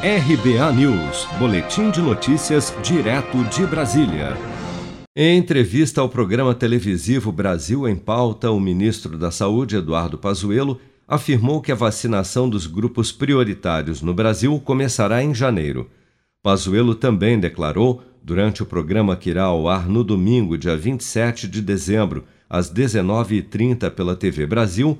RBA News, Boletim de Notícias, direto de Brasília. Em entrevista ao programa televisivo Brasil em Pauta, o ministro da Saúde, Eduardo Pazuello, afirmou que a vacinação dos grupos prioritários no Brasil começará em janeiro. Pazuello também declarou, durante o programa que irá ao ar no domingo, dia 27 de dezembro, às 19h30 pela TV Brasil,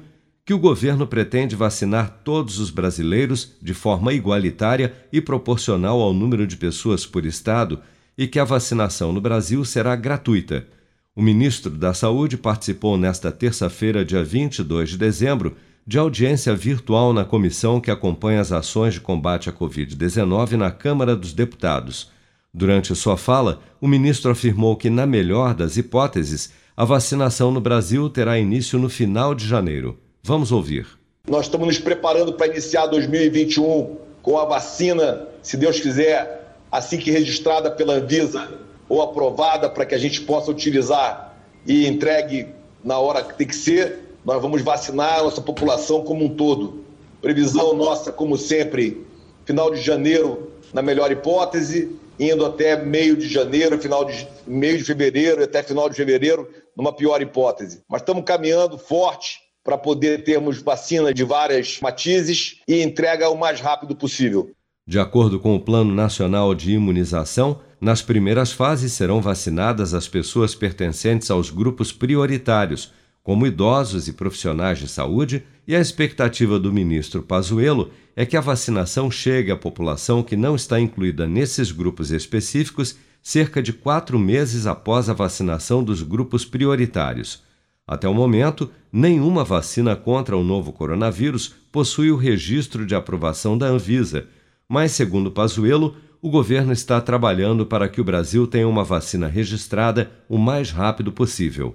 que o governo pretende vacinar todos os brasileiros de forma igualitária e proporcional ao número de pessoas por estado e que a vacinação no Brasil será gratuita. O ministro da Saúde participou nesta terça-feira, dia 22 de dezembro, de audiência virtual na comissão que acompanha as ações de combate à Covid-19 na Câmara dos Deputados. Durante sua fala, o ministro afirmou que, na melhor das hipóteses, a vacinação no Brasil terá início no final de janeiro. Vamos ouvir. Nós estamos nos preparando para iniciar 2021 com a vacina, se Deus quiser, assim que registrada pela Anvisa ou aprovada para que a gente possa utilizar e entregue na hora que tem que ser. Nós vamos vacinar a nossa população como um todo. Previsão nossa, como sempre, final de janeiro, na melhor hipótese, indo até meio de janeiro, final de meio de fevereiro, até final de fevereiro, numa pior hipótese. Mas estamos caminhando forte para poder termos vacina de várias matizes e entrega o mais rápido possível. De acordo com o Plano Nacional de Imunização, nas primeiras fases serão vacinadas as pessoas pertencentes aos grupos prioritários, como idosos e profissionais de saúde, e a expectativa do ministro Pazuello é que a vacinação chegue à população que não está incluída nesses grupos específicos cerca de quatro meses após a vacinação dos grupos prioritários. Até o momento, nenhuma vacina contra o novo coronavírus possui o registro de aprovação da Anvisa, mas, segundo Pazuello, o governo está trabalhando para que o Brasil tenha uma vacina registrada o mais rápido possível.